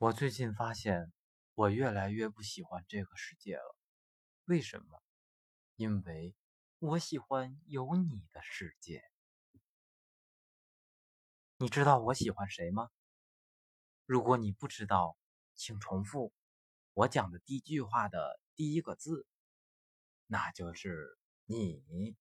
我最近发现我越来越不喜欢这个世界了。为什么？因为我喜欢有你的世界。你知道我喜欢谁吗？如果你不知道请重复我讲的第一句话的第一个字那就是你。